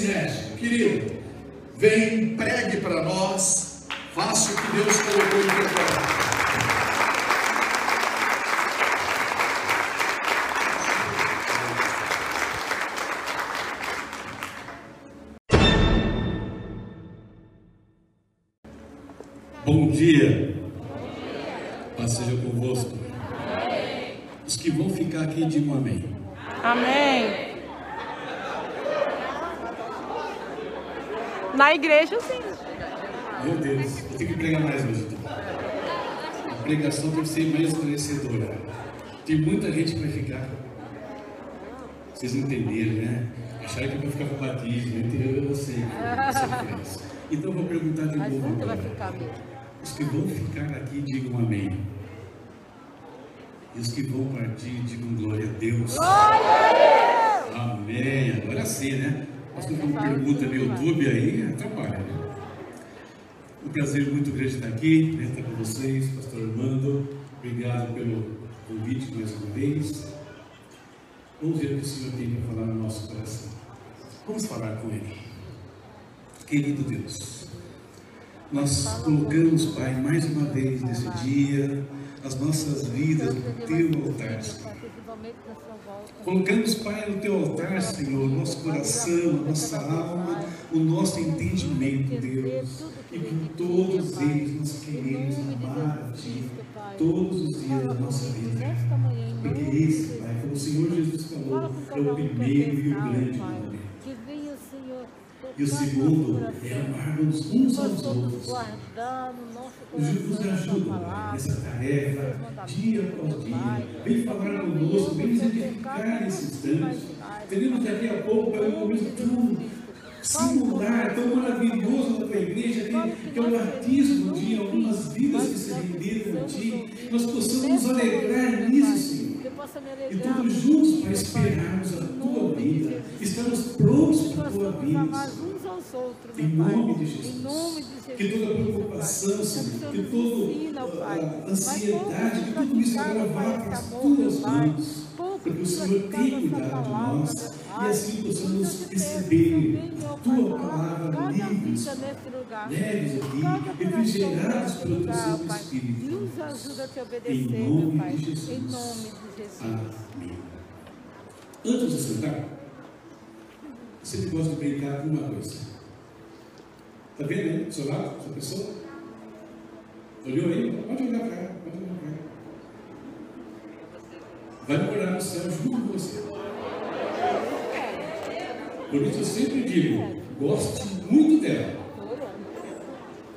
Sinésio, querido, vem, pregue para nós, faça o que Deus colocou em teu coração. Igreja, sim. Meu Deus, eu tenho que pregar mais hoje. A pregação tem que ser mais esclarecedora. Tem muita gente que vai ficar. Vocês entenderam, né? Acharam que eu vou ficar com batismo. Eu entendo, eu sei. É. Então eu vou perguntar de Mas novo nunca vai agora. ficar mesmo. Os que vão ficar aqui, digam amém. E os que vão partir, digam glória a Deus. Amém. Agora sim, né? Pastor, uma pergunta no YouTube aí, atrapalha, né? Um prazer muito grande estar aqui, né, estar com vocês, Pastor Armando. Obrigado pelo convite mais uma vez. Vamos ver o que o Senhor tem para falar no nosso coração. Vamos falar com Ele. Querido Deus, nós colocamos, Pai, mais uma vez nesse dia, as nossas vidas no Teu altar, Senhor. Colocamos, Pai, no teu altar, Senhor, nosso coração, nossa alma, o nosso entendimento, Deus. E com todos eles nós queremos amar a Ti todos os dias da nossa vida. Porque esse, Pai, como o Senhor Jesus falou, é o primeiro e o grande mandamento. E o segundo é amarmos uns aos outros. coração ajuda nessa tarefa, dia após dia. Vem falar conosco, vem nos edificar nesse instante. Teremos daqui a pouco, Pai, um momento tão singular, tão maravilhoso da tua igreja, que, que é o batismo de algumas vidas que se renderam a Ti. Nós possamos nos alegrar nisso, Senhor. E alegrar todos juntos para esperarmos a. Estamos prontos para a tua aos outros, Em nome de Jesus. Em nome de Jesus. Que toda preocupação, Senhor, que toda a ansiedade, que tudo isso agora vá para as tuas mãos. Porque o Senhor tem cuidado de nós e assim possamos receber a tua palavra livres, leves aqui, refrigerados pelo teu Santo Espírito. Nos ajuda a te obedecer, Em meu nome Pai. de Jesus. Em nome de Jesus. Amém. Antes de sentar, sempre gosto de brincar com uma coisa. Está vendo aí, do seu lado, essa pessoa? Olhou aí? Pode olhar para ela, pode olhar para ela. Vai morar no céu junto com você. Por isso eu sempre digo, goste muito dela.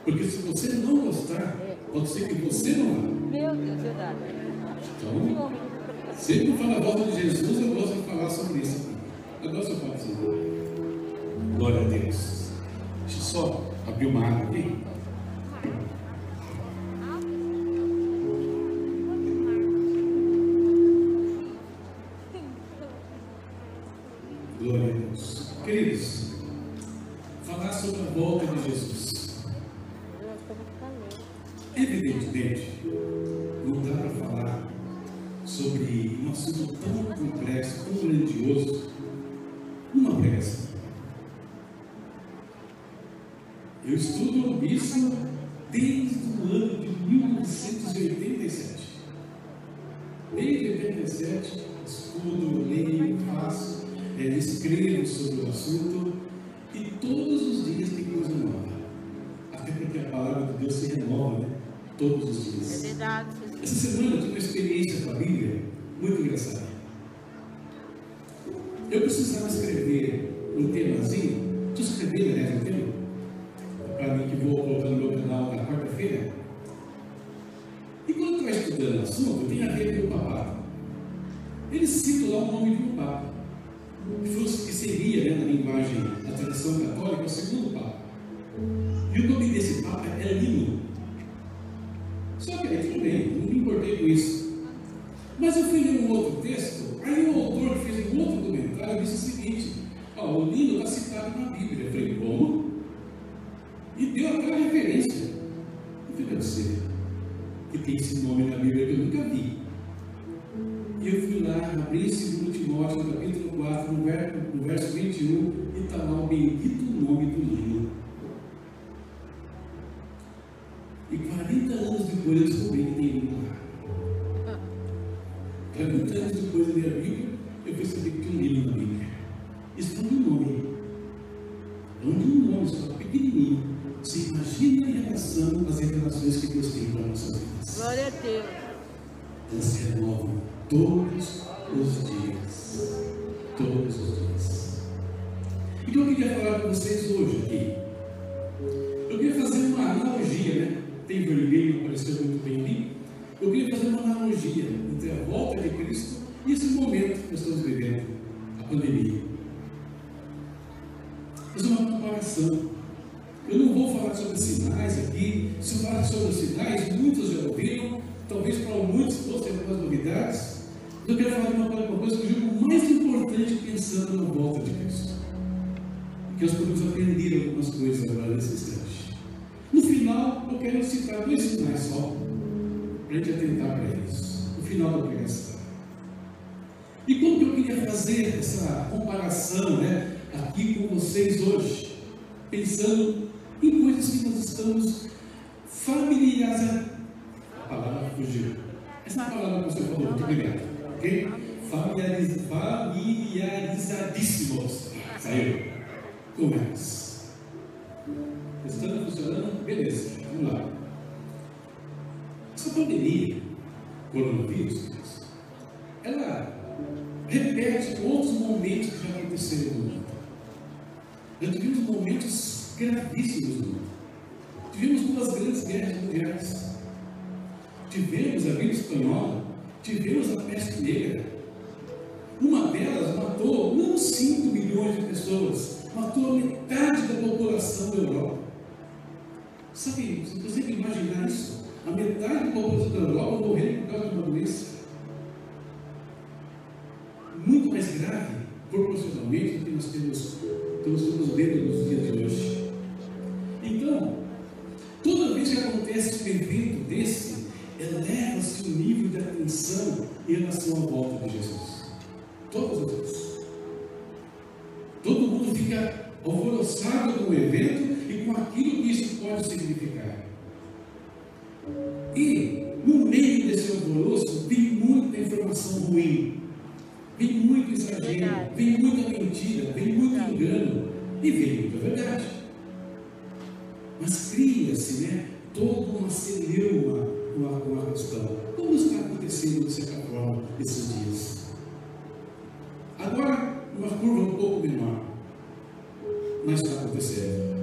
Porque se você não gostar, pode ser que você não vá. Meu Deus, verdade. Então, sempre que fala a volta de Jesus, eu gosto de falar sobre isso. Agora você pode dizer. Glória a Deus. Deixa eu só abrir uma água aqui. Deus se renova, né? Todos os É dias. verdade. Essa semana eu tive uma experiência com a Bíblia muito engraçada. Eu precisava escrever um temazinho. Estou escrevendo, aliás, um tema. Para mim, que vou colocar no meu canal na quarta-feira. E quando eu estou estudando o assunto, tem a ver com o papado. Eles citam lá o nome de um papa. Que, fosse, que seria, né, na linguagem da tradição católica, o segundo papa. E o nome desse papa é me importei com isso. Mas eu fui ler um outro texto, aí o autor que fez um outro comentário disse o seguinte: ó, o Lino está citado na Bíblia. Eu falei, como? E deu aquela referência. Eu falei, deve ser que tem esse nome na Bíblia que eu nunca vi. E eu fui lá, abri 2 Timóteo, capítulo 4, no verso, no verso 21, e está lá o bendito nome do livro. E 40 anos depois eu descobri que tem livro lá. 40 anos depois de ler a Bíblia, eu percebi que tinha um livro na Bíblia. Isso não é um nome. É um nome, só pequenininho. Você imagina em relação às revelações que Deus tem para a nossa vida. Glória a Deus. Elas se renovam todos os dias. Todos os dias. Então eu queria falar com vocês hoje aqui. Eu queria fazer uma analogia, né? Tem vermelho, apareceu muito bem ali. Eu queria fazer uma analogia entre a volta de Cristo e esse momento que nós estamos vivendo, a pandemia. Fazer uma comparação. Eu não vou falar sobre sinais aqui. Se eu falar sobre os sinais, muitos já ouviram. Talvez para muitos fossem algumas novidades. Eu quero falar de uma, uma coisa que eu julgo mais importante pensando na volta de Cristo. Que nós podemos aprender algumas coisas agora nesse instante. No final, eu quero citar dois sinais só, para a gente atentar para eles. No final da pregação. E como que eu queria fazer essa comparação né, aqui com vocês hoje? Pensando em coisas que nós estamos familiarizados. A palavra fugiu. Essa palavra que você falou, muito obrigado. Ok? Familiariz... Familiarizadíssimos. Saiu. Com elas. Estando funcionando? Beleza. Vamos lá. Essa pandemia, coronavírus, ela repete outros momentos que já aconteceram no mundo. Já tivemos momentos gravíssimos no mundo. Tivemos duas grandes guerras mundiais. Tivemos a gripe espanhola, tivemos a peste negra. Uma delas matou não 5 milhões de pessoas, matou a metade da população da Europa. Sabe, você consegue imaginar isso? A metade da população da Europa por causa de uma doença. Muito mais grave, proporcionalmente, do que nós temos, nós estamos vendo nos dias de hoje. Então, toda vez que acontece um evento desse, eleva-se o nível de atenção em relação à volta de Jesus. As vezes. Todo mundo fica alvoroçado com o evento e com aquilo que isso pode significar. E, no meio desse alvoroço, vem muita informação ruim, vem muito exagero, vem muita mentira, vem muito engano e vem muita verdade. Mas cria-se, né, toda uma celeuma com a, com a questão. Como está acontecendo, de certa forma, esses dias? Agora, uma curva um pouco menor, mas está acontecendo.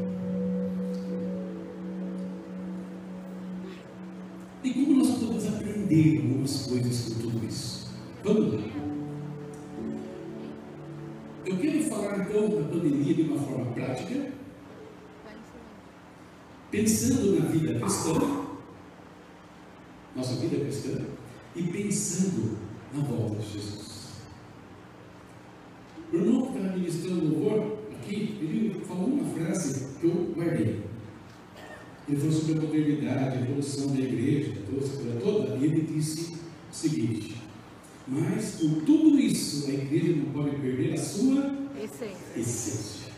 E como nós podemos aprender algumas coisas com tudo isso? Vamos lá. Eu quero falar então da pandemia de uma forma prática, pensando na vida cristã, nossa vida cristã, e pensando na volta de Jesus. O irmão que está ministrando louvor aqui, ele falou uma frase que eu guardei. Ele falou sobre a modernidade, a evolução da igreja, toda, toda, e ele disse o seguinte: Mas com tudo isso, a igreja não pode perder a sua Essência. essência.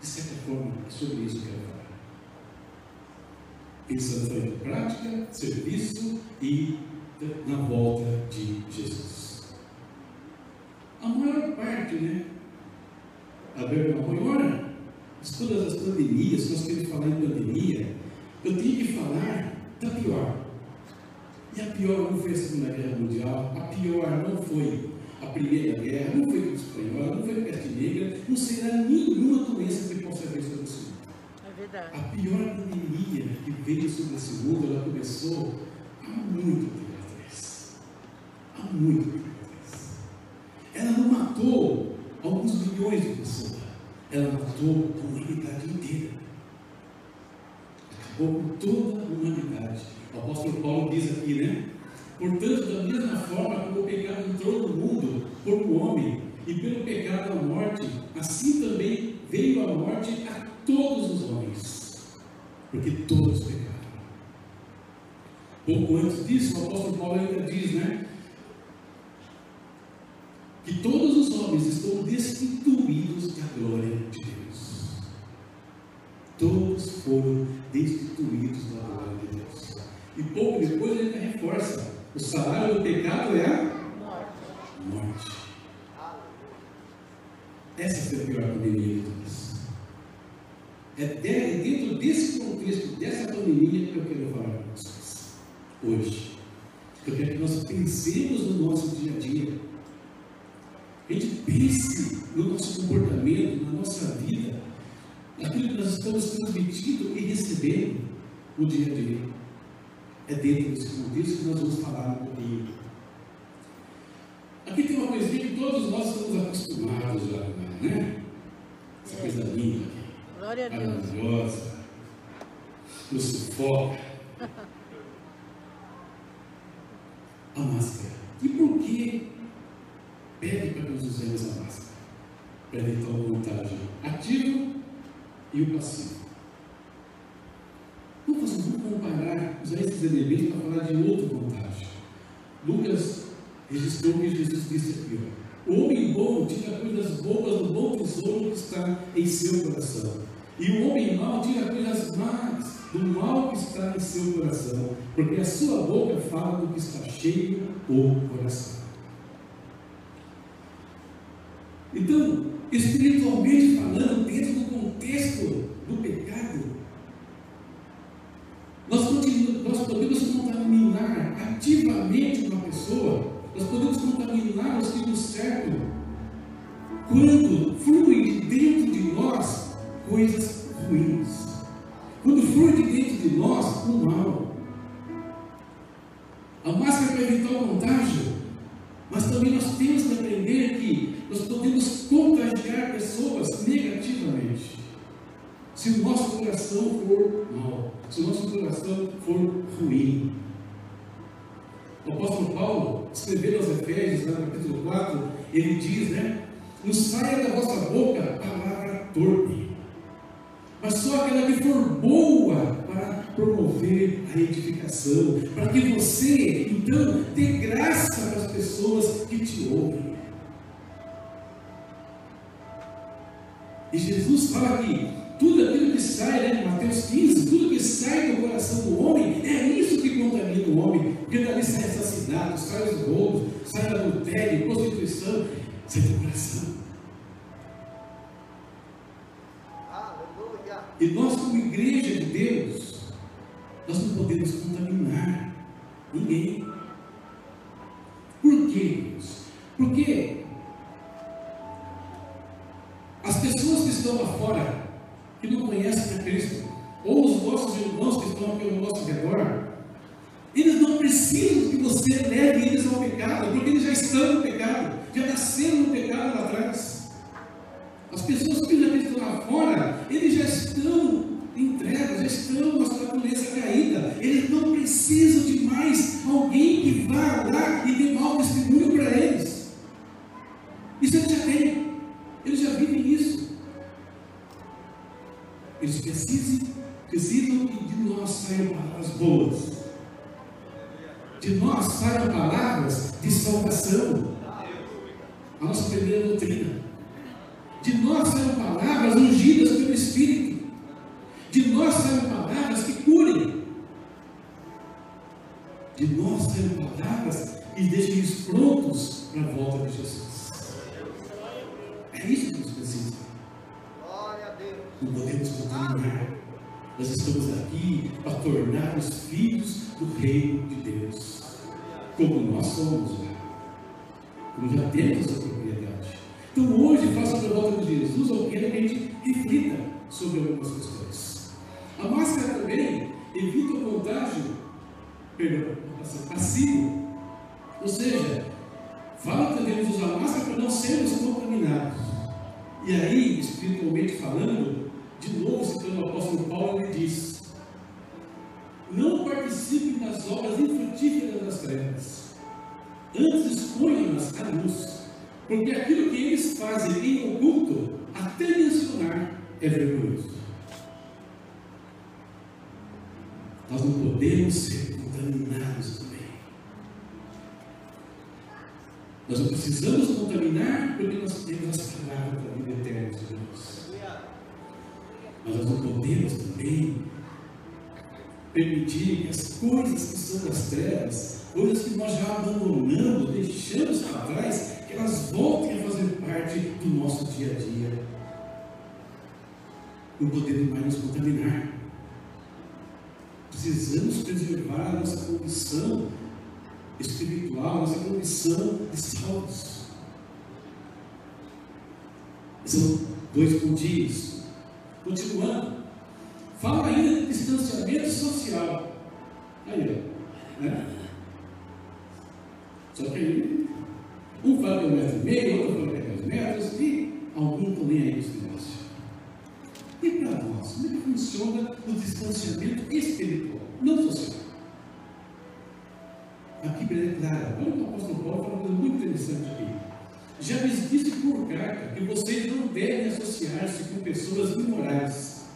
De certa forma, é sobre isso que eu quero falar. Pensando em prática, serviço e na volta de Jesus. A maior parte, né? A maior, todas as pandemias, nós queremos falar em pandemia, eu tenho que falar da pior. E a pior não foi a Segunda Guerra Mundial, a pior não foi a Primeira Guerra, não foi a espanhola, não foi a peste negra, não será nenhuma doença que possa vir sobre esse mundo. É verdade. A pior pandemia que veio sobre esse mundo, ela começou há muito tempo atrás. Há muito tempo atrás. Ela não matou alguns milhões de pessoas, ela matou a humanidade inteira. Acabou com toda a humanidade. O apóstolo Paulo diz aqui, né? Portanto, da mesma forma como o pecado entrou no mundo por um homem, e pelo pecado a morte, assim também veio a morte a todos os homens, porque todos pecaram. Pouco antes disso, o apóstolo Paulo ainda diz, né? que todos os homens estão destituídos da glória de Deus. Todos foram destituídos da glória de Deus. E pouco depois ele reforça: o salário do pecado é a morte. Essa foi a pior pandemia de todas. É dentro desse contexto, dessa pandemia, que eu quero falar com vocês. Hoje. Eu quero que nós pensemos no nosso dia a dia. A gente pense no nosso comportamento, na nossa vida, naquilo que nós estamos transmitindo e recebendo no dia a dia. É dentro desse contexto que nós vamos falar um pouquinho. Aqui tem uma coisinha que todos nós estamos acostumados já, né? Essa coisa linda aqui. Glória a Deus. Maravilhosa. Nos sufoca. A máscara. E por que pede para que nós usemos a máscara? Evitar o contágio ativo e o passivo. Vamos, vamos comparar, usar esses elementos para falar de outro contágio. Lucas registrou que Jesus disse aqui: ó, O homem bom tira coisas boas do bom tesouro que está em seu coração. E o homem mau tira coisas más do mal que está em seu coração, porque a sua boca fala do que está cheio o coração. Então, espiritualmente falando, dentro do contexto do pecado, nós, nós podemos contaminar ativamente uma pessoa, nós podemos contaminar os que nos cercam, quando flui de dentro de nós coisas ruins. Quando flui de dentro de nós o mal. A máscara para evitar o contágio, mas também nós temos que aprender que nós podemos contagiar pessoas negativamente. Se o nosso coração for mal, se o nosso coração for ruim. O apóstolo Paulo, escrevendo aos Efésios, no capítulo 4, ele diz, né? Não saia da vossa boca palavra torpe, mas só aquela que for boa promover a edificação, para que você, então, dê graça para as pessoas que te ouvem. E Jesus fala que tudo aquilo que sai, né, Mateus 15, tudo que sai do coração do homem, é isso que contamina o homem, porque dali sai assassinato, sai os roubos, sai adultério, prostituição, sai do coração. E nós, como igreja de Deus, nós não podemos contaminar ninguém. Jesus, quero que a gente reflita sobre algumas questões. A máscara também evita o contágio, perdão, passivo. Ou seja, fala que devemos usar máscara para não sermos contaminados. E aí, espiritualmente falando, de novo citando o apóstolo Paulo, ele diz: Não participem das obras infrutíferas das trevas, antes exponham-nas à luz porque aquilo que eles fazem em oculto, até mencionar, é vergonhoso. Nós não podemos ser contaminados também. Nós não precisamos contaminar porque nós temos as palavras da vida eterna de Deus. Mas nós não podemos também permitir que as coisas que são das trevas, coisas que nós já abandonamos, deixamos para trás, elas voltem a fazer parte do nosso dia a dia. Não podemos mais nos contaminar. Precisamos preservar a nossa condição espiritual, nossa condição de salvos. São dois pontinhos. Continuando. Fala ainda de distanciamento social. Aí, ó. Né? Só que aí, um fala um metro e meio, outro fala dois metros, e algum nem aí esse negócio. E para nós, como é que funciona o distanciamento espiritual, não social? A Bíblia é clara. Olha o que o apóstolo Paulo fala uma muito interessante aqui. Já lhes disse por carta que vocês não devem associar-se com pessoas imorais.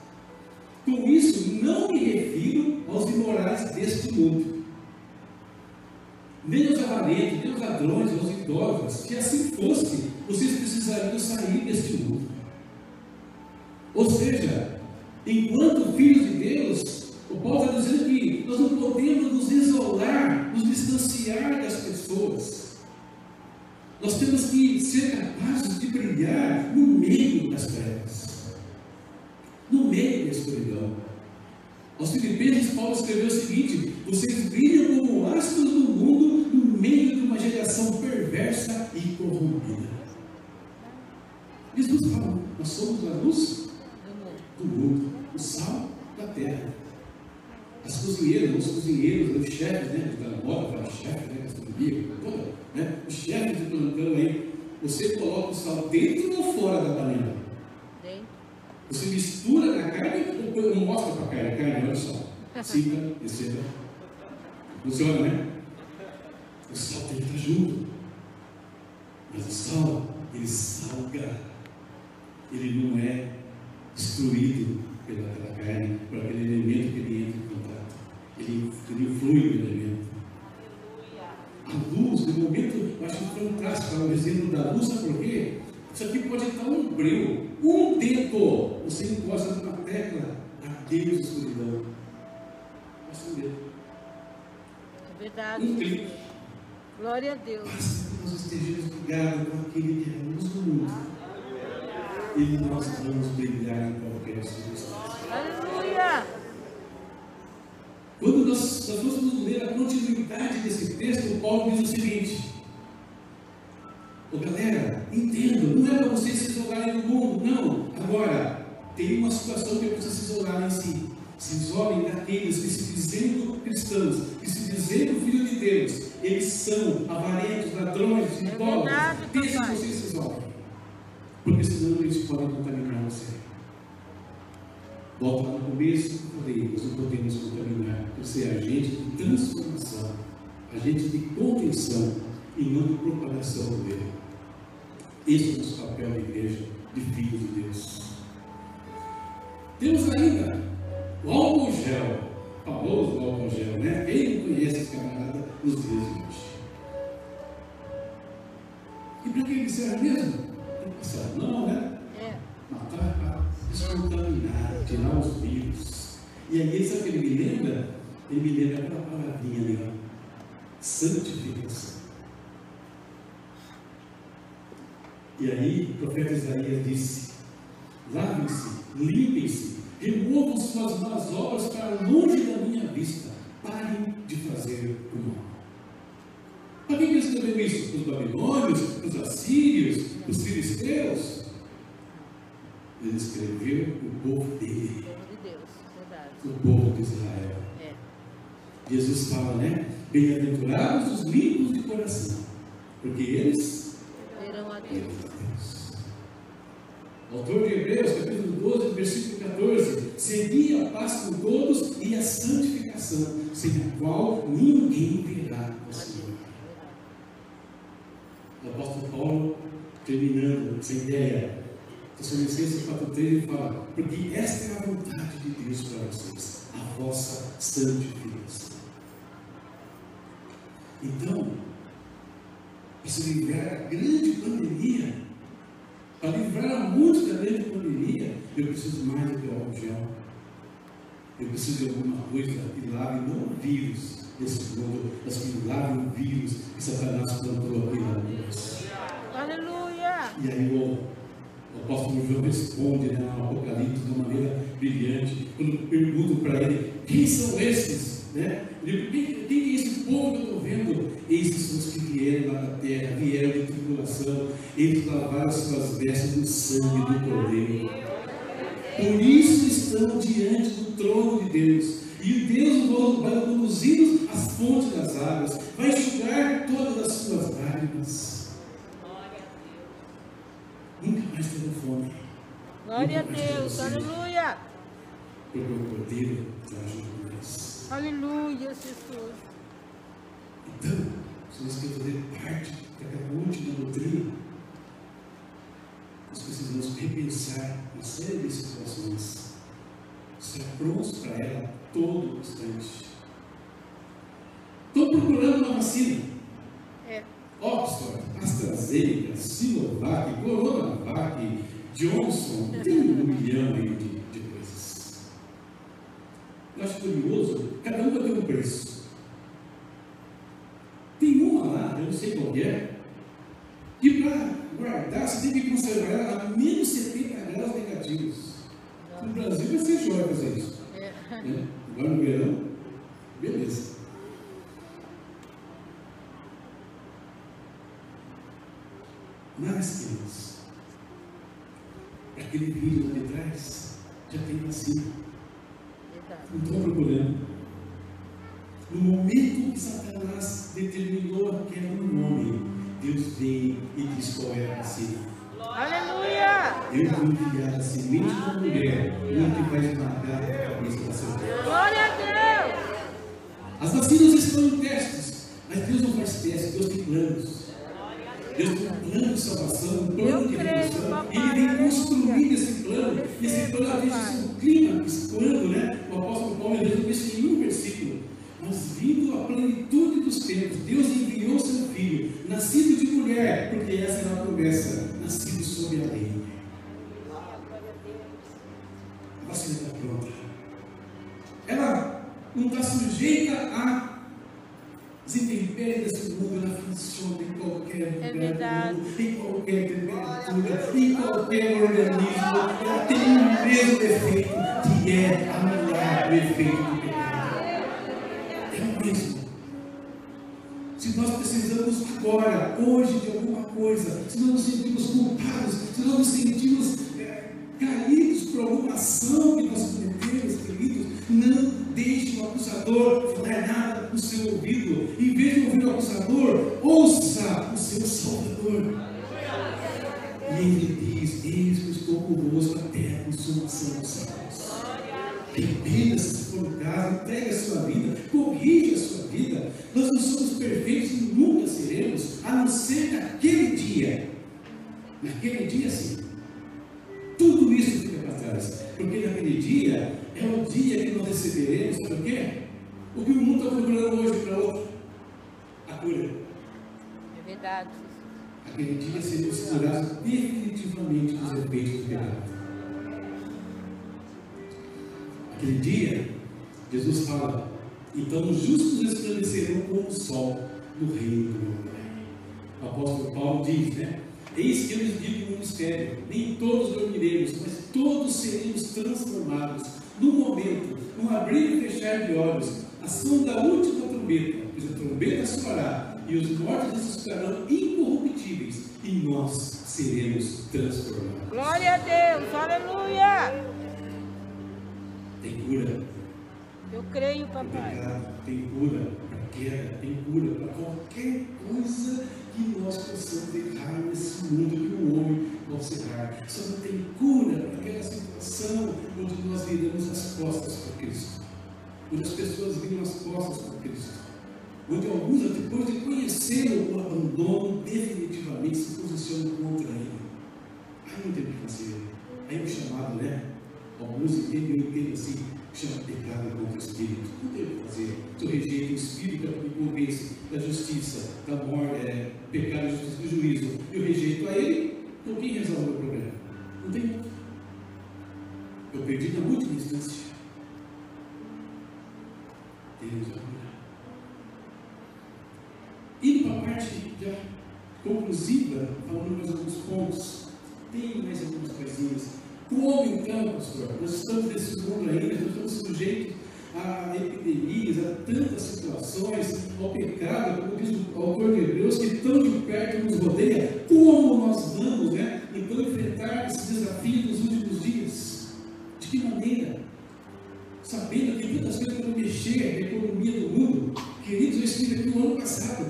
Com isso, não me refiro aos imorais deste mundo, nem aos avarentos, nem aos ladrões, aos idólatras. Se assim fosse, vocês precisariam sair deste mundo. Ou seja, enquanto filhos de Deus, o Paulo está dizendo que nós não podemos nos isolar, nos distanciar das pessoas. Nós temos que ser capazes de brilhar no meio das trevas, no meio da escuridão. Aos Filipenses, Paulo escreveu o seguinte: Vocês brilham como astros do mundo perversa e corrompida. Jesus fala: Nós somos a luz do mundo, o sal da terra. As cozinheiras, os cozinheiros, os chefes, né, da moda, para chefe, né, gastronomia, toda, né, os chefes de plantão aí, você coloca o sal dentro ou fora da panela? Dentro. Você mistura na carne ou não mostra para a carne? A carne, olha só. Cima, descendo. Funciona, né? O sal tem que estar junto. Mas o sal, ele salga. Ele não é destruído pela, pela carne, por aquele elemento que ele entra em contato. Ele, ele flui no elemento. A luz, no momento, eu acho que fantástico, o exemplo da luz, sabe por quê? Isso aqui pode estar um breu, um dedo. Você encosta numa tecla, adeus escuridão. Passa um dedo. É verdade. Um clique. Glória a Deus. Nós estejamos ligados com aquele que é luz do mundo. E nós vamos brilhar em qualquer circunstância. Aleluia. Quando nós, nós vamos ler a continuidade desse texto, Paulo diz o seguinte: Ô galera, entenda, não é para vocês se isolarem do mundo, não. Agora, tem uma situação que é para vocês se isolarem em si. Se isolem daqueles que se dizendo cristãos, que se dizendo filho de Deus, eles são avarentos, ladrões, É idólatras. verdade, Deixe papai. vocês se isolem. Porque senão eles podem contaminar você. Volto lá no começo, eu falei, nós não podemos contaminar, por ser agente de transformação, agente de contenção e não de propagação do erro. Esse é o nosso papel da igreja, de filhos de Deus. Temos ainda famoso álcool gel, né? Quem não conhece esse camarada nos dias de hoje? E para que ele serve mesmo? Para passar não, né? É. matar para descontaminar, tirar os vírus. E aí, sabe o que ele me lembra? Ele me lembra aquela palavrinha ali, ó. Santificação. E aí, o profeta Isaías disse: lavem-se, limpem-se, removam suas más obras para longe da minha vista, parem de fazer o mal. Para quem que ele escreveu isso? Para os babilônios, para os assírios, para os filisteus? Ele escreveu o povo dele, De Deus. Verdade. o povo de Israel. É. Jesus fala, né? Bem-aventurados os limpos de coração, porque eles verão a Deus. Autor de Hebreus, capítulo 12, versículo 14: Segui a paz com todos e a santificação, sem a qual ninguém verá o Senhor. O apóstolo Paulo, terminando essa ideia, Tessalonicenses 4,3, ele fala: Porque esta é a vontade de Deus para vocês, a vossa santificação. Então, se livrar da grande pandemia, para livrar a muitos da grande pandemia, eu preciso mais do que álcool gel. Eu preciso de alguma coisa que lave não o vírus desse mundo, mas que lave o vírus que Satanás plantou aqui na nós. Aleluia. E aí o, o apóstolo João responde né, no Apocalipse de uma maneira brilhante, quando perguntam para ele, quem são esses? Né? Ele, quem, quem é esse povo que eu estou vendo? Esses são os que vieram lá da terra, vieram de tribulação, eles lavaram suas vestes no sangue do Cordeiro. Por isso estão diante do trono de Deus. E Deus vai conduzir às fontes das águas, vai enxugar todas as suas lágrimas. Nunca mais terão fome. Glória a Deus. Aleluia. Porque o Cordeiro junto com nós. Aleluia, Jesus. Então, se nós queremos fazer parte daquela última doutrina, nós precisamos repensar uma série de situações, estar prontos para ela todo instante. Estou procurando uma vacina. É. Oxford, AstraZeneca, Sinovac, Coronavac, Johnson, tem um milhão aí de, de coisas. Eu acho curioso, cada uma tem um preço. Tem uma lá, eu não sei qual é, que para guardar você tem que conservar a menos 70 graus negativos. No Brasil vai ser jóia fazer isso. É. Né? Agora no verão, beleza. Mas, queridos, aquele vídeo lá de trás já tem vacina. Não estou procurando. No momento que Satanás determinou a queda do nome, Deus veio e diz qual é a vacina. Aleluia. Eu vou enviar a semente da mulher, uma que vai esmagar a cabeça da serpente. Glória a Deus. As vacinas estão em testes, mas Deus não faz testes, Deus tem planos. Deus tem um plano de salvação, um plano de redenção. Ele vem construindo esse plano. Esse plano, às vezes, papai. o clímax, quando né, o apóstolo Paulo resume isso em um versículo. Mas vindo a plenitude dos tempos, Deus enviou seu filho, nascido de mulher, porque essa era a promessa, nascido sob a lei. A vacina está pronta. Ela não está sujeita a as intempéries desse mundo, ela funciona em qualquer É lugar mundo, em qualquer temperatura, em qualquer organismo. Ela tem o mesmo efeito que é anular o efeito do pecado. É o mesmo. Se nós precisamos agora, hoje, de alguma coisa, se nós nos sentimos culpados, se nós nos sentimos é, caídos por alguma ação que nós cometemos, queridos, não deixe o acusador falar nada no seu ouvido. Em vez de ouvir o acusador, ouça o seu Salvador. E ele diz: Eis que estou convosco até a consumação dos séculos. Arrependa-se se for o caso, entregue a sua vida, corrija a sua vida. Nós não somos perfeitos e nunca seremos, a não ser naquele dia. Naquele dia, sim. Tudo isso fica para trás. Porque naquele dia é o dia que nós receberemos, sabe o quê? O que o mundo está procurando hoje para outro? A cura. É verdade. Aquele dia seremos curados definitivamente dos efeitos do pecado. Aquele dia, Jesus fala: então os justos resplandecerão como o sol no reino do Pai. O apóstolo Paulo diz, né? Eis que eu lhes digo um mistério: nem todos dormiremos, mas todos seremos transformados num momento, num abrir e fechar de olhos, a som da última trombeta, pois a trombeta soará e os mortos ressuscitarão incorruptíveis e nós seremos transformados. Glória a Deus. Aleluia. Tem cura Eu creio, papai. pecado, tem cura para queda, tem cura para qualquer coisa que nós possamos errar nesse mundo que o homem possa errar. Só não tem cura para aquela situação onde nós viramos as costas para Cristo. Onde as pessoas viram as costas para Cristo. Onde alguns, depois de conhecê-lo, o abandonam definitivamente, se posicionam contra ele. Aí não tem o que fazer. Aí o chamado, né? Alguns entendem, eu entendo assim. Chama pecado contra o Espírito. O que fazer. Se eu rejeito o Espírito que me convence da justiça, da morte, é, pecado, justiça, do juízo, eu rejeito a ele, então quem resolve o problema? Não tem outro. Eu perdi na última instância. Deus vai cuidar. Indo para a parte já conclusiva, falando mais alguns pontos. Tem mais algumas coisinhas. Como então, pastor? Nós estamos nesse mundo ainda, nós estamos sujeitos a epidemias, a tantas situações, ao pecado, como diz o autor de Hebreus, que tão de perto nos rodeia. Como nós vamos, né, então, enfrentar esse desafio nos últimos dias? De que maneira? Sabendo que muitas coisas vão mexer na economia do mundo. Queridos, eu estive aqui no ano passado,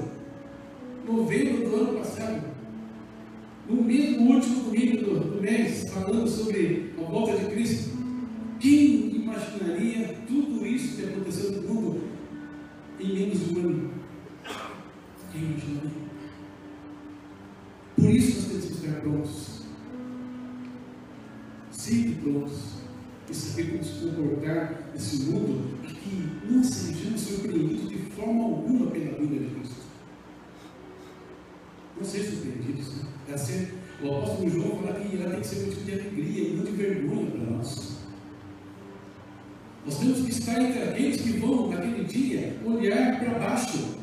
novembro do ano passado, no mesmo último domingo do, do mês, falando sobre a volta de Cristo. Quem imaginaria tudo isso que aconteceu no mundo em menos de um ano? Quem imaginaria? Por isso nós temos que estar prontos. Sempre prontos. E saber como se comportar nesse mundo que não sejamos surpreendidos de forma alguma pela vida de Cristo. Não sejam surpreendidos. É ser, o apóstolo João fala que ela tem que ser motivo de alegria e não de vergonha para nós. Nós temos que estar entre aqueles que vão, naquele dia, olhar para baixo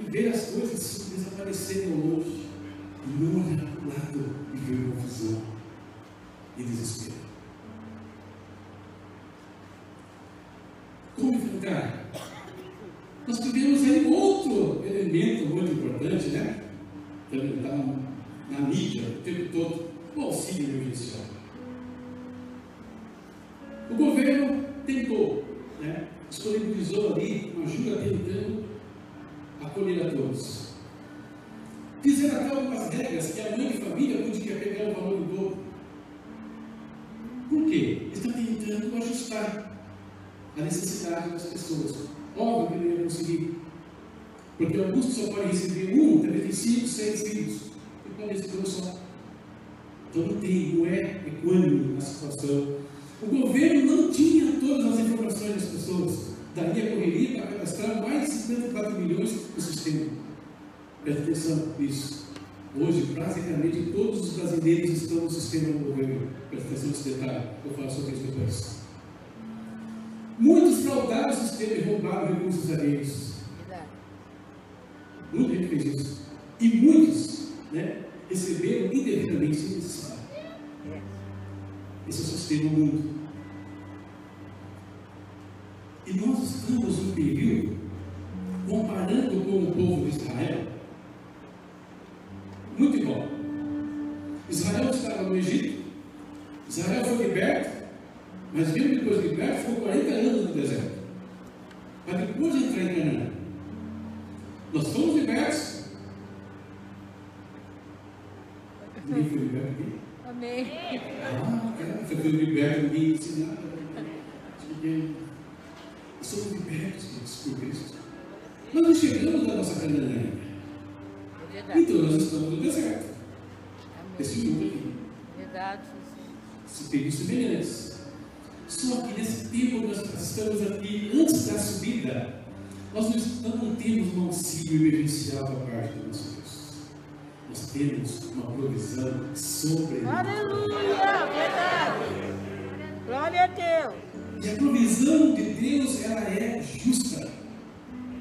e ver as coisas desaparecerem ao longe. E não olhar para o lado e ver confusão e desespero. Como enfrentar? Nós tivemos aí outro elemento muito importante, né? Também está na mídia o tempo todo, o auxílio emergencial. O governo tentou, né? disponibilizou ali uma ajuda tentando acolher a todos. Fizeram até algumas regras que a mãe de família podia pegar o valor do dobro. Por quê? Está tentando ajustar a necessidade das pessoas. Óbvio que não ia conseguir. Porque alguns só podem receber um, talvez tem cinco, seis filhos. E podem receber um só. Então não tem, não é equânime a situação. O governo não tinha todas as informações das pessoas. Daí a correria para cadastrar mais de 54 milhões no sistema. Presta atenção nisso. Hoje, praticamente todos os brasileiros estão no sistema do governo. Presta atenção nesse detalhe. Eu falo sobre isso depois. Muitos fraudaram o sistema e roubaram recursos alheios. Muita gente fez isso. E muitos né, receberam indevidamente sem necessidade. Esse é o sistema do mundo. E nós estamos num período, comparando com o povo de Israel, muito igual. Israel estava no Egito, Israel foi liberto, mas mesmo depois de liberto, ficou 40 anos no deserto. Para depois entrar em Canaã. Nós fomos libertos. Ninguém foi liberto aqui? Amém. Ah, cara, você foi liberto, ninguém disse nada. Ninguém. Nós somos libertos queridos, por Cristo. Nós não chegamos na nossa Canaã. É. Então nós estamos no deserto. Esse Amém. mundo aqui. Verdade, Jesus. Se tem semelhantes. Só que nesse tempo nós estamos aqui, antes da subida, nós não temos um auxílio emergencial da parte do nosso Deus. Nós temos uma provisão sobre Aleluia. Verdade. Glória a Deus. E a provisão de Deus, ela é justa.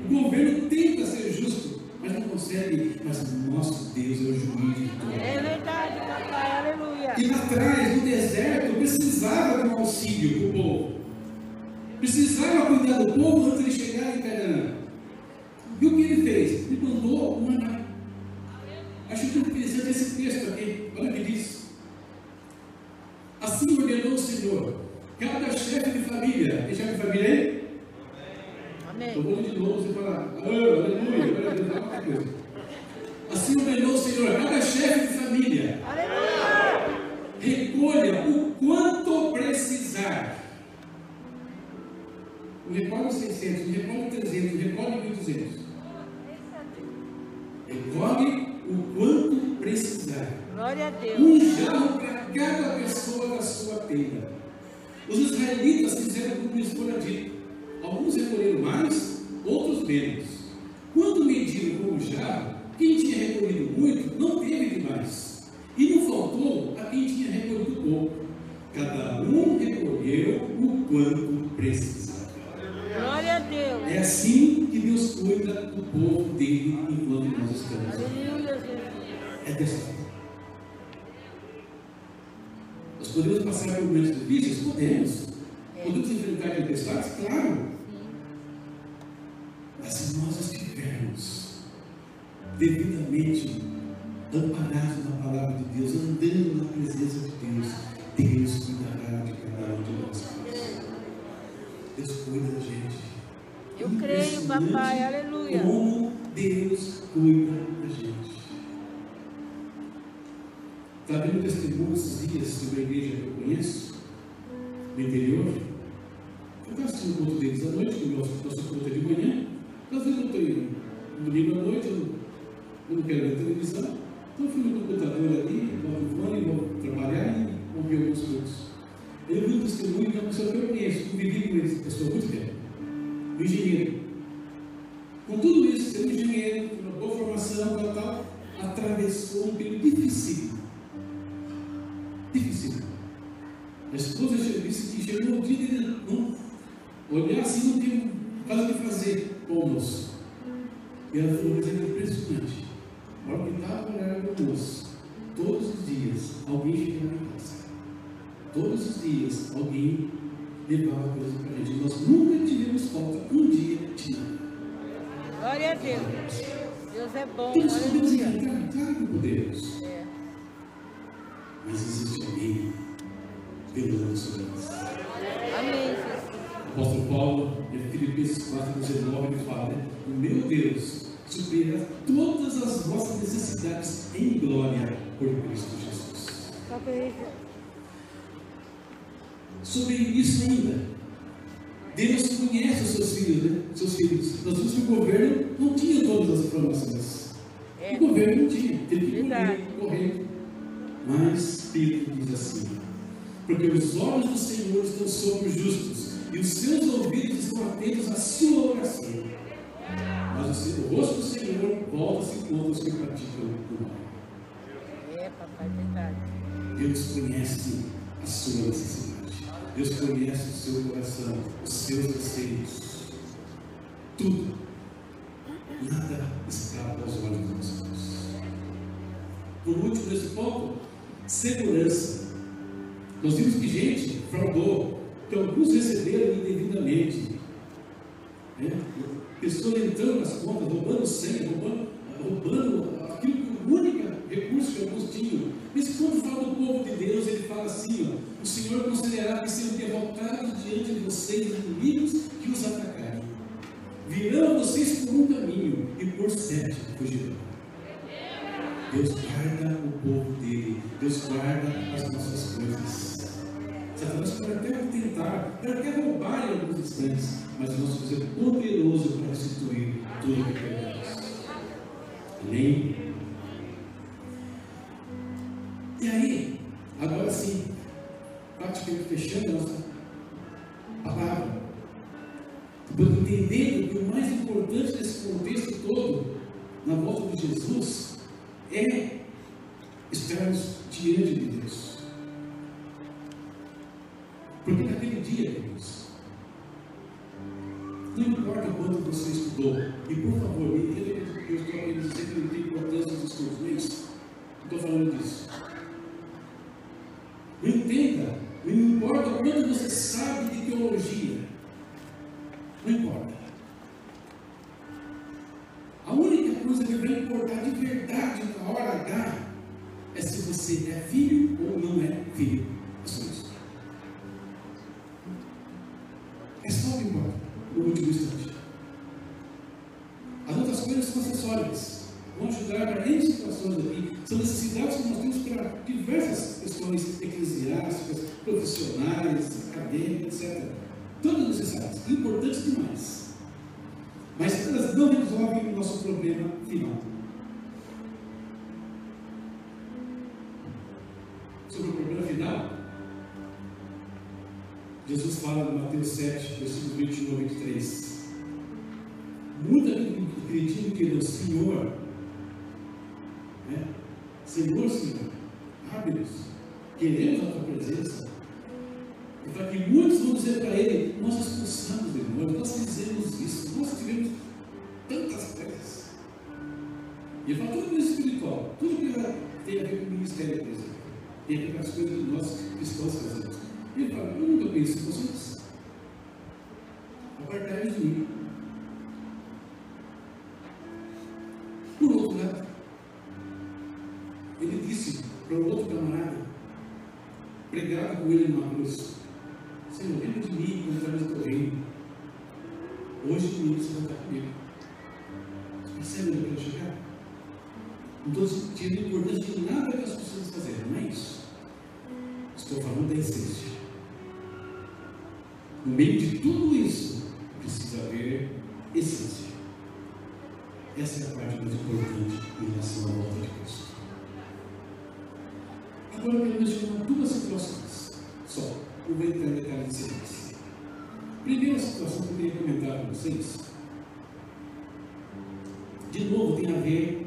O governo tenta ser justo, mas não consegue. Mas o nosso Deus é o juiz de tudo. É verdade, papai. Aleluia. E lá atrás, no deserto, precisava de um auxílio para o povo. Precisava cuidar do povo antes de chegar em Canaã. E o que ele fez? Ele mandou um maná. Acho interessante esse texto aqui. Olha o que diz. Assim ordenou o Senhor. Cada chefe de família. Tem chefe de família aí? O quanto precisava. Glória a Deus. É assim que Deus cuida do povo dele enquanto nós estamos. Aleluia. É dessa forma. Nós podemos passar por momentos difíceis? Podemos. Podemos enfrentar tempestades? Claro. Mas se nós estivermos devidamente amparados na palavra de Deus, andando na presença de Deus, Deus cuidará de cada um de nós. Deus cuida da gente. Eu creio, papai. Aleluia. Como Deus cuida da gente. Está vendo testemunho esses dias de uma igreja que eu conheço, no interior? Eu assistindo o culto deles à noite, que o nosso, nosso culto é de manhã. Às vezes eu estou no domingo à noite, eu, eu não quero ver televisão. Então eu fui no computador ali, boto o fone, vou trabalhar e ouvir alguns cultos. Eu vi um testemunho de uma pessoa que eu conheço, convivi com essa pessoa muito tempo. Um engenheiro. Com tudo isso, sendo engenheiro, com uma boa formação, tal, tal, atravessou um período difícil. Difícil. A esposa disse que chegou um dia de não olhar assim, não quase o que fazer com o almoço. E ela falou, mas era impressionante. A hora que estava na hora do almoço, todos os dias, alguém chegava. Todos os dias, alguém levava coisa para a gente. Nós nunca tivemos falta. Um dia tinha. Glória a Deus. Deus é bom. Todos podemos encontrar, claro que podemos. É. Mas existe alguém velando sobre nós. Amém. O apóstolo Paulo, em Filipenses 4, 19, ele fala: né? O meu Deus supera todas as vossas necessidades em glória por Cristo Jesus. Só. Sobre isso ainda, Deus conhece os seus filhos, né? Seus filhos. Nós vimos que o governo não tinha todas as informações. É. O governo não tinha, teve que correr, correr. Mas Pedro diz assim: Porque os olhos do Senhor estão sobre os justos, e os seus ouvidos estão atentos à sua oração. Mas o, o rosto do Senhor volta-se contra os que praticam o mal. É, papai, verdade. Deus conhece a sua necessidade. Deus conhece o seu coração, os seus anseios. Tudo. Nada escapa aos olhos de Deus. Por último, nesse ponto, segurança. Nós vimos que gente fraudou, que alguns receberam indevidamente. Né? Pessoas entrando nas contas, roubando senha, roubando, roubando aquilo que o único recurso que alguns tinham. Mas quando fala do povo de Deus, ele fala assim: ó, o Senhor considerará que serão derrotados diante de vocês inimigos que os atacarem. Virão vocês por um caminho e por sete fugirão. Deus guarda o povo dele, Deus guarda as nossas coisas. Satanás pode até tentar, pode até roubar em alguns instantes, mas o nosso Deus é poderoso para restituir tudo que perdemos. Amém? Agora sim, praticamente fechando a nossa palavra, entendendo que o mais importante nesse contexto todo, na volta de Jesus, é estarmos diante de Deus. Porque naquele dia, queridos, não importa quanto você estudou, e por favor, me entenda que eu estou aqui dizendo que não tem importância dos é isso? Não estou falando disso. Não importa quanto você sabe de teologia, não importa. A única coisa que vai importar de verdade na hora H é se você é filho ou não é filho. É só isso. É só o que importa, no último instante. As outras coisas são acessórias. Vão ajudar para N situações aqui. São necessidades que nós temos para diversas questões eclesiásticas, profissionais, acadêmicas, etc. Todas necessárias, importantes demais. Mas elas não resolvem o nosso problema final. Sobre o problema final, Jesus fala em Mateus 7, versículos 21 a 23. Muita gente acredita que é o Senhor. Né? Senhor, Senhor, abre-nos. Queremos a tua presença. E para que muitos vão dizer para ele: Nós expulsamos demônios, nós fizemos isso, nós tivemos tantas coisas. E ele fala tudo coisa espiritual, tudo que tem a ver com o ministério, por exemplo. Tem a ver com as coisas que nós cristãos fazemos. E ele fala: Eu nunca conheci vocês. Apartai de mim. Por outro lado, ele disse para o outro camarada, pregado com ele numa cruz: importância de nada que as pessoas fazerem, não é isso. Estou falando da essência. No meio de tudo isso, precisa haver essência. Essa é a parte mais importante em relação à volta de Cristo. Agora eu quero mencionar duas situações só. Eu vou entrar em detalhes de sequência. Primeira situação que eu queria comentar com vocês, de novo tem a ver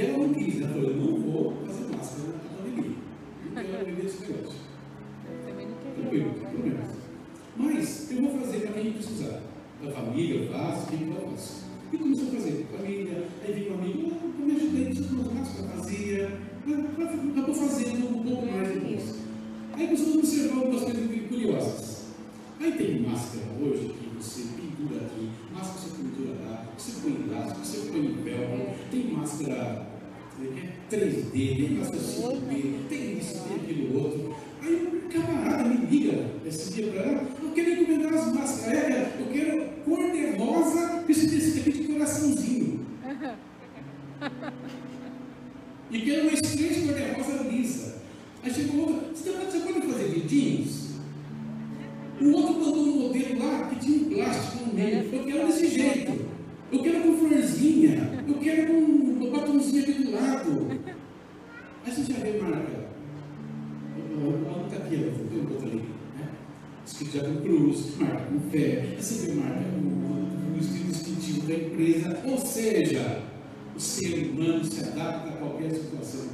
E ela não quis, ela falou, eu não vou fazer máscara na pandemia. Não quero viver esse negócio. Eu também não Tranquilo, queria. tem problema. Mas eu vou fazer para quem precisar. Da família, eu faço, quem eu faço. E começou a fazer. Família, aí vem um amigo, ah, eu me ajudei, preciso de uma máscara vazia. Acabou fazendo um pouco mais depois. Aí começou a observar algumas coisas curiosas. Aí tem máscara hoje que você pendura aqui, máscara que você pendura lá, você põe em laço, você põe em velcro, tem máscara como é que é? 3D, tem máscara 5D, tem isso, tem aquilo outro. Aí um camarada me liga esse dia para ela, eu quero encomendar as máscaras, eu quero cor de rosa, esse tecido aqui de coraçãozinho. E quero uma estreita cor de rosa lisa. Aí chegou outra, você, tá- você pode fazer vidinhos? O outro mandou um modelo lá que tinha um plástico no meio. Eu quero desse jeito. Eu quero com florzinha. Eu quero com um batomzinho aqui do lado. Aí você já vê marca. Ela aqui, ela tem um outro ali. Né? Escrito já com cruz, marca com fé. Aí você vê marca com o estilo distintivo da empresa. Ou seja, o ser humano se adapta a qualquer situação.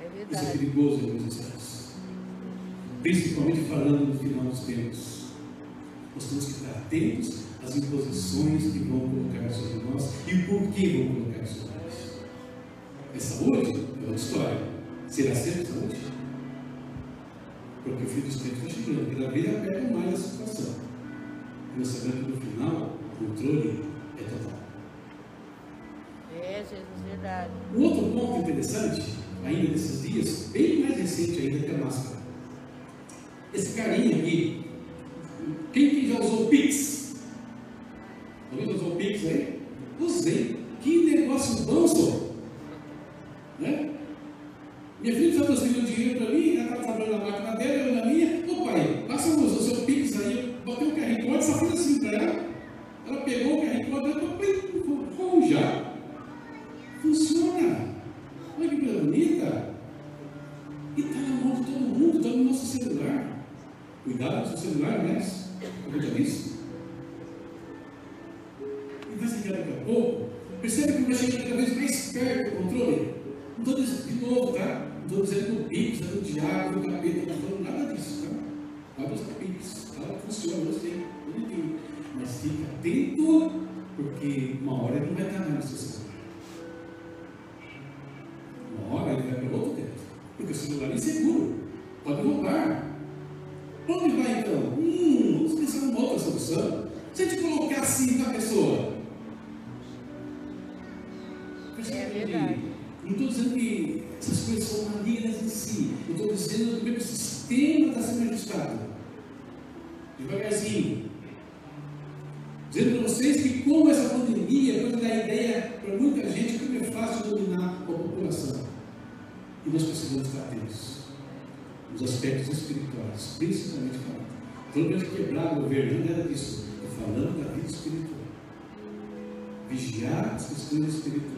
É Isso é perigoso em alguns. Principalmente falando no final dos tempos. Nós temos que estar atentos às imposições que vão colocar sobre nós e o porquê vão colocar sobre nós. É saúde? É outra história. Será sempre saúde? Porque o fim dos tempos está chegando. Cada vez aperta mais a situação. E nós sabemos que no final o controle é total. É, Jesus, verdade. Um outro ponto interessante, ainda desses dias, bem mais recente ainda que a máscara. Esse carinha aqui, quem que já usou Pix? Dizendo que essas coisas são malignas em si. Eu estou dizendo que o sistema está sendo ajustado. Devagarzinho. Dizendo para vocês que como essa pandemia pode dar ideia para muita gente como é fácil dominar a população. E nós precisamos estar atentos nos aspectos espirituais, principalmente falando. Todo mundo quebrar o governo, era disso. Falando da vida espiritual. Vigiar as questões espirituais.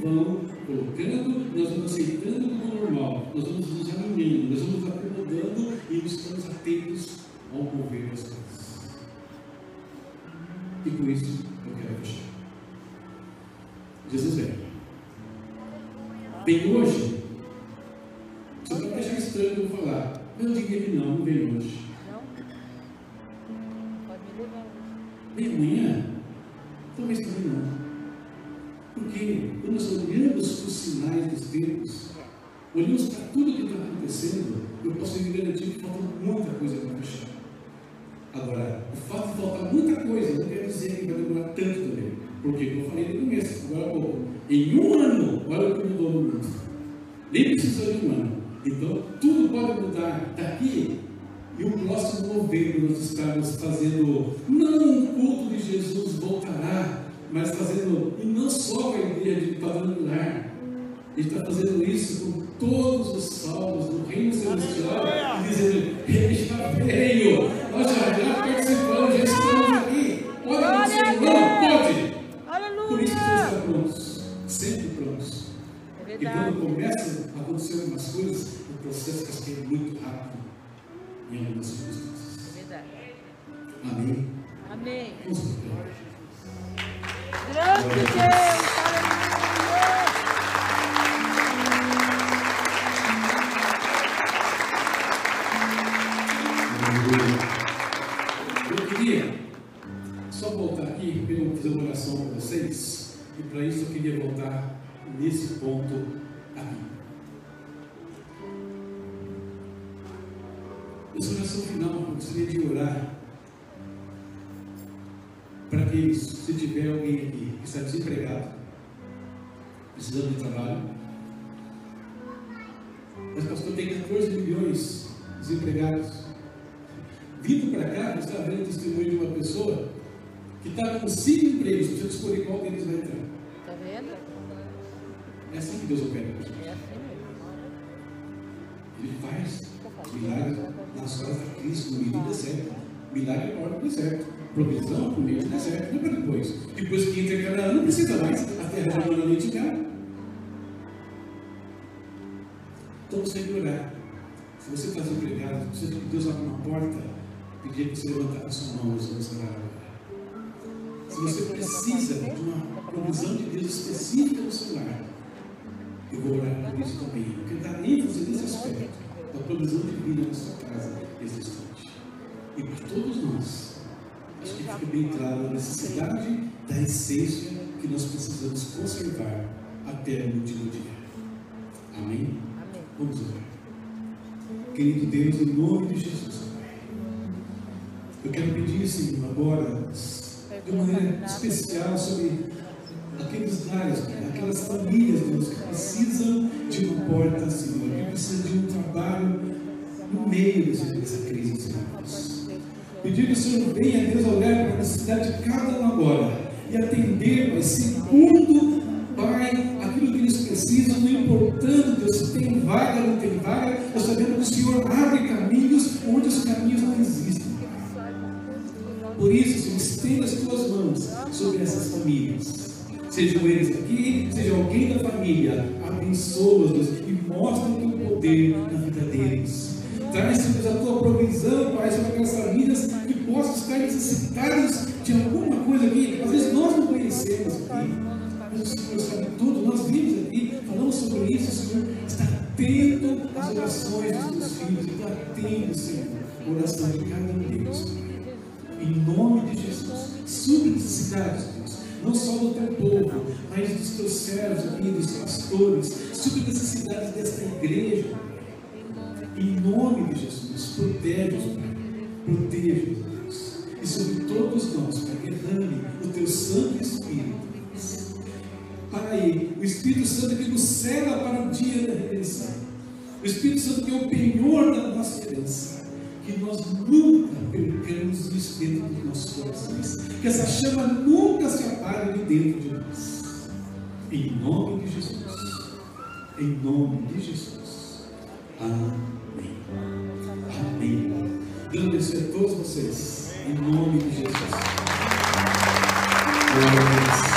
Vão colocando, nós vamos aceitando como normal, nós vamos nos alinhando, nós vamos acomodando e estamos atentos ao mover das coisas. E com isso eu quero fechar. Jesus vem. Vem hoje. Você pode achar estranho eu falar. Eu diria que não, não vem hoje. Não? Pode me levar. Vem amanhã? Talvez também não. Porque quando nós olhamos para os sinais dos tempos, olhamos para tudo que está acontecendo, eu posso lhe garantir que falta muita coisa para fechar. Agora, o fato de faltar muita coisa não quer dizer que vai demorar tanto também. Porque, como eu falei no começo, agora há pouco, em um ano, olha o que mudou no mundo. Nem precisou de um ano. Então, tudo pode mudar daqui e o próximo novembro nós estamos fazendo, não um culto de Jesus voltará, mas fazendo, e não só com a ideia de quadrangular, ele está fazendo isso com todos os salmos do reino celestial, e dizendo, ele já veio, nós já, já participamos, já estamos aqui, olha você, não pode, por isso que estamos prontos, sempre prontos. É E quando começam a acontecer algumas coisas, o processo casqueia muito rápido em algumas circunstâncias. É verdade. Amém? Amém. Vamos. Grande Deus, aleluia. Eu queria só voltar aqui, eu vou fazer uma oração para vocês, e para isso eu queria voltar nesse ponto aqui. Essa oração final, eu gostaria de orar se tiver alguém aqui que está desempregado, precisando de trabalho, mas pastor tem 14 milhões de desempregados. Vindo para cá, eu estava vendo o testemunho de uma pessoa que estava com cinco empregos, você escolher qual deles vai entrar. Tá vendo? É assim que Deus opera com a gente. É assim mesmo. Ele faz milagres nas horas da crise, no do deserto. Milagre na hora do deserto. Provisão meio do deserto, não para depois. Depois que entra Canaã, não precisa mais. A terra já manda leite e mel. Então você que orar. Se você está desempregado, se que Deus abra uma porta, pedir que você levantar a sua mão, orar agora. Se você precisa de uma provisão de Deus específica no seu lar, eu vou orar por isso também. Quero dar ênfase nesse aspecto da provisão de vida na sua casa nesse instante. E para todos nós, acho que fica bem claro a necessidade da essência que nós precisamos conservar até o último dia. Amém? Amém. Vamos orar. Querido Deus, em nome de Jesus, eu quero pedir, Senhor, agora, de uma maneira especial sobre aqueles lares, aquelas famílias, Deus, que precisam de uma porta, Senhor, que precisam de um trabalho no meio dessa crise, Senhor. Pedir que o Senhor venha, Deus, olhar para a necessidade de cada um agora e atender, Pai, segundo, Pai, aquilo que eles precisam, não importando, Deus, tem vaga não tem vaga, eu sabendo que o Senhor abre caminhos onde os caminhos não existem. Por isso, Senhor, estenda as tuas mãos sobre essas famílias. Sejam eles aqui, seja alguém da família, abençoa-os e mostra o teu poder na vida deles. Traz, Deus, a tua provisão, Pai, sobre aquelas famílias que possam estar necessitadas de alguma coisa aqui. Às vezes nós não conhecemos aqui. Mas o Senhor sabe tudo. Nós vimos aqui, falamos sobre isso. O Senhor está atento às orações dos teus filhos. Está atento, Senhor, à oração de cada um deles. Em nome de Jesus. Supre necessidades, Deus. Não só do teu povo, mas dos teus servos aqui, dos pastores. Supre necessidades desta igreja. Em nome de Jesus. Protege-os, Pai. Proteja-os, Deus. E sobre todos nós, Pai, derrame o teu Santo Espírito. Deus. Pai, o Espírito Santo que nos cega para o dia da redenção. O Espírito Santo que é o penhor da nossa herança. Que nós nunca percamos isso dentro dos nossos corações. Que essa chama nunca se apague de dentro de nós. Em nome de Jesus. Em nome de Jesus. Amém. Amém. Deus abençoe a todos vocês. Em nome de Jesus. Glória a Deus.